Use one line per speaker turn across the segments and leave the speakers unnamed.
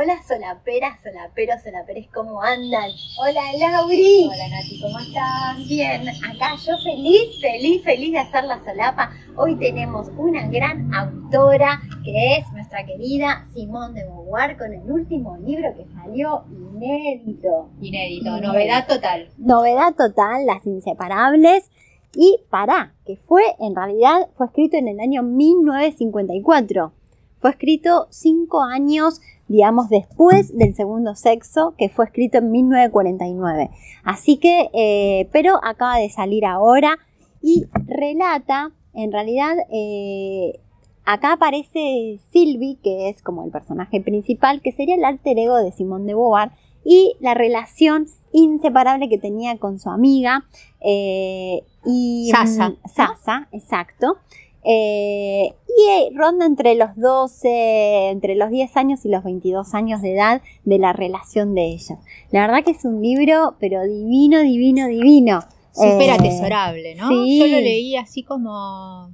Hola solaperas, solaperos, solaperes, ¿cómo andan? Hola Lauri.
Hola Nati, ¿cómo estás?
Bien, acá yo feliz, feliz, feliz de hacer la solapa. Hoy tenemos una gran autora que es nuestra querida Simón de Beauvoir con el último libro que salió inédito.
Inédito, novedad total.
Novedad total, Las Inseparables. Y para, que fue, en realidad, fue escrito en el año 1954. Fue escrito cinco años digamos, después del segundo sexo, que fue escrito en 1949. Así que, eh, pero acaba de salir ahora y relata, en realidad, eh, acá aparece Sylvie, que es como el personaje principal, que sería el alter ego de Simone de Beauvoir, y la relación inseparable que tenía con su amiga. Eh, y,
Sasa.
Sasa, exacto. Eh, y eh, ronda entre los 12, entre los 10 años y los 22 años de edad de la relación de ellos. La verdad que es un libro, pero divino, divino, divino.
Súper
Eh,
atesorable, ¿no?
sí.
Yo lo leí así como,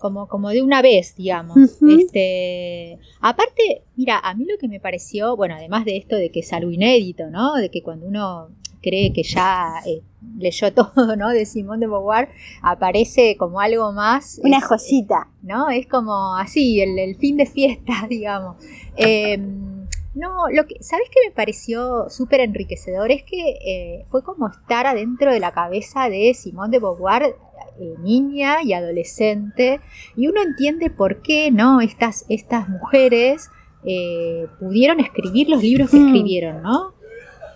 como, como de una vez, digamos. Este, aparte, mira, a mí lo que me pareció, bueno, además de esto de que es algo inédito, ¿no? De que cuando uno cree que ya eh, leyó todo, ¿no? De Simón de Beauvoir, aparece como algo más.
Una joyita.
¿no? Es como así, el, el fin de fiesta, digamos. Eh, no, lo que, ¿sabes qué me pareció súper enriquecedor? Es que eh, fue como estar adentro de la cabeza de Simone de Beauvoir, eh, niña y adolescente, y uno entiende por qué, ¿no? Estas, estas mujeres eh, pudieron escribir los libros que
Mm.
escribieron, ¿no?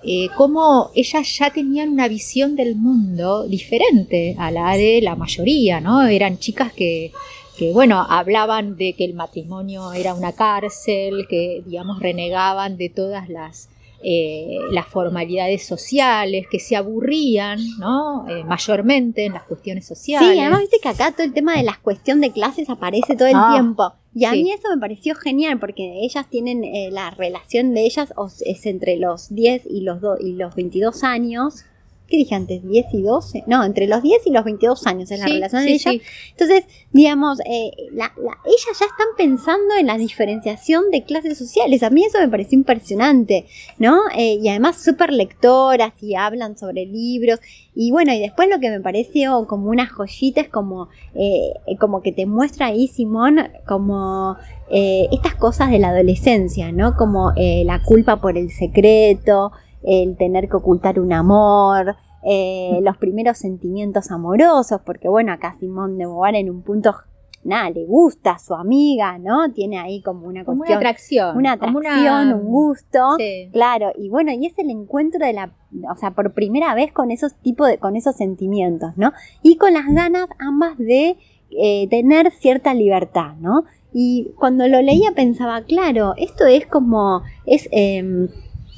Eh, cómo ellas ya tenían una visión del mundo diferente a la de la mayoría, ¿no? Eran chicas que, que, bueno, hablaban de que el matrimonio era una cárcel, que, digamos, renegaban de todas las, eh, las formalidades sociales, que se aburrían, ¿no? Eh, mayormente en las cuestiones sociales.
Sí, además viste que acá todo el tema de la cuestión de clases aparece todo el
Ah,
tiempo. Y a
sí.
mí eso me pareció genial porque ellas tienen eh, la relación de ellas es entre los 10 y los, do- y los 22 años. ¿Qué dije antes? ¿10 y 12? No, entre los 10 y los 22 años es la
Sí,
relación
sí,
de ellas.
sí.
Entonces, digamos, eh, la- la- ellas ya están pensando en la diferenciación de clases sociales. A mí eso me pareció impresionante, ¿no? Eh, y además súper lectoras y hablan sobre libros. Y bueno, y después lo que me pareció como una joyita es como, eh, como que te muestra ahí, Simón, como eh, estas cosas de la adolescencia, ¿no? Como eh, la culpa por el secreto, el tener que ocultar un amor, eh, los primeros sentimientos amorosos, porque bueno, acá Simón de Beauvoir en un punto, nada, le gusta a su amiga, ¿no? Tiene ahí como una
Como una
cuestión,
atracción.
una atracción,
una-
un gusto.
Sí.
Claro, y bueno, y es el encuentro de la, o sea, por primera vez con esos tipos de, con esos sentimientos, ¿no? Y con las ganas ambas de eh, tener cierta libertad, ¿no? Y cuando lo leía pensaba, claro, esto es como, es em,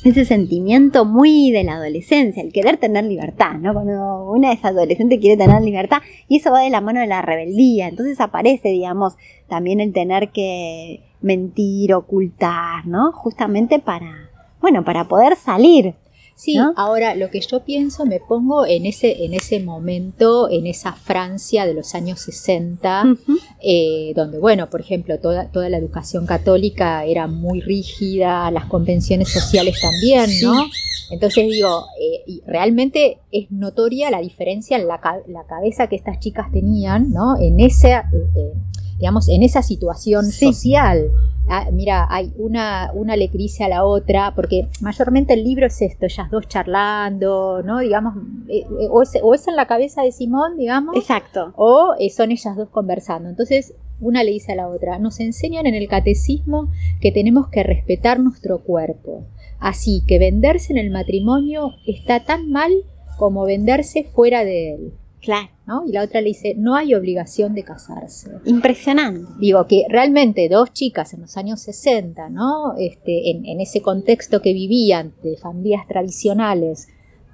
ese sentimiento muy de la adolescencia, el querer tener libertad, ¿no? Cuando una es adolescente quiere tener libertad y eso va de la mano de la rebeldía, entonces aparece, digamos, también el tener que mentir, ocultar, ¿no? Justamente para, bueno, para poder salir.
Sí,
¿no?
ahora lo que yo pienso, me pongo en ese, en ese momento, en esa Francia de los años 60,
Ujú.
eh, donde, bueno, por ejemplo, toda, toda la educación católica era muy rígida, las convenciones sociales también,
Sí.
¿no? Entonces digo, eh, y realmente es notoria la diferencia en la, la cabeza que estas chicas tenían, ¿no? En esa, eh, eh, digamos, en esa situación
Sí.
social. Ah, mira, hay una, una le a la otra, porque mayormente el libro es esto, ellas dos charlando, ¿no? Digamos, eh, eh, o, es, o es en la cabeza de Simón, digamos,
Exacto.
o eh, son ellas dos conversando. Entonces, una le dice a la otra, nos enseñan en el catecismo que tenemos que respetar nuestro cuerpo. Así que venderse en el matrimonio está tan mal como venderse fuera de él.
Claro.
¿no? Y la otra le dice, no hay obligación de casarse.
Impresionante.
Digo que realmente dos chicas en los años 60, ¿no? Este, en, en ese contexto que vivían de familias tradicionales,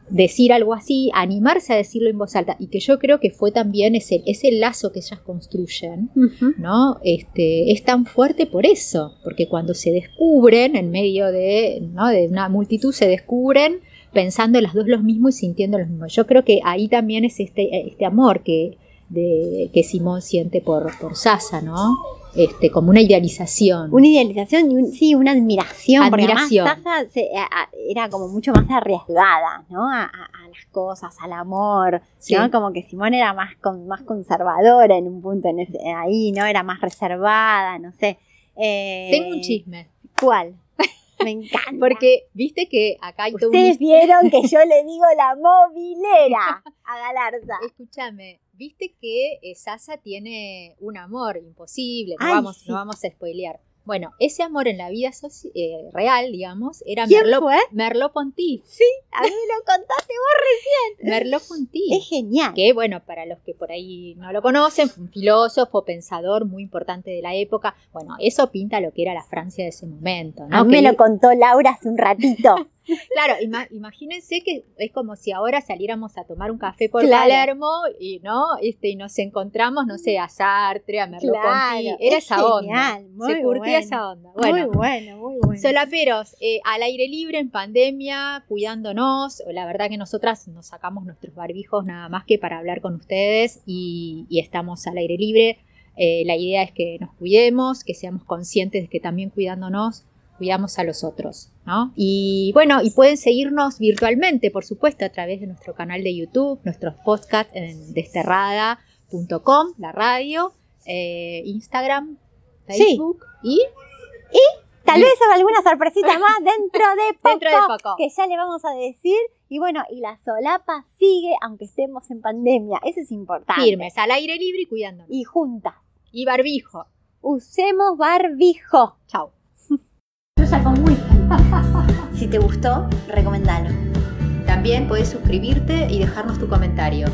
decir algo así, animarse a decirlo en voz alta, y que yo creo que fue también ese, ese lazo que ellas construyen. ¿no? Este, es tan fuerte por eso, porque cuando se descubren en medio de, ¿no? de una multitud, se descubren pensando las dos lo mismo y sintiendo lo mismo. Yo creo que ahí también es este, este amor que, de, que Simón siente por, por Sasa, ¿no? este, como una idealización.
Una idealización y un- sí, una admiración.
Admiración.
Porque además Sasa se- a- a- era como mucho más arriesgada, ¿no? A, a- a las cosas, al amor,
Sí.
¿no? Como que Simón era más, con, más conservadora en un punto en ese- ahí, ¿no? Era más reservada, no sé. Eh,
Tengo un chisme.
¿Cuál? Me encanta.
Porque viste que acá hay todo un
Ustedes vieron que yo le digo la movilera a Galarza.
Escúchame, viste que eh, Sasa tiene un amor imposible, no,
Ay,
vamos,
sí.
no vamos a spoilear. Bueno, ese amor en la vida eh, real, digamos, era
¿Quién
Merlo,
fue?
Merlo Ponty.
A mí lo contaste vos.
Merlo Ponty.
Es genial.
Que bueno, para los que por ahí no lo conocen, fue un filósofo, pensador muy importante de la época. Bueno, eso pinta lo que era la Francia de ese momento, ¿no?
A mí
Que
me lo contó Laura hace un ratito.
Claro, ima- imagínense que es como si ahora saliéramos a tomar un café por
Claro.
Palermo y no, este, y nos encontramos, no sé, a Sartre, a Merleau-Ponty,
Claro,
era
es
esa onda.
muy
Se curtía
bueno.
esa onda. Bueno,
Muy bueno, muy bueno.
solaperos, eh, al aire libre en pandemia, cuidándonos. La verdad que nosotras nos sacamos nuestros barbijos nada más que para hablar con ustedes y, y estamos al aire libre. Eh, la idea es que nos cuidemos, que seamos conscientes de que también cuidándonos cuidamos a los otros, ¿no? Y bueno, y pueden seguirnos virtualmente, por supuesto, a través de nuestro canal de YouTube, nuestros podcasts en desterrada.com, la radio, eh, Instagram,
Sí.
Facebook y
Tal vez alguna sorpresita más dentro de poco.
Dentro de poco.
Que ya le vamos a decir. Y bueno, y la solapa sigue aunque estemos en pandemia. Eso es importante.
firmes, al aire libre y cuidándonos.
Y juntas.
Y barbijo.
Usemos barbijo.
Chao.
Si te gustó, recomendalo.
También puedes suscribirte y dejarnos tu comentario.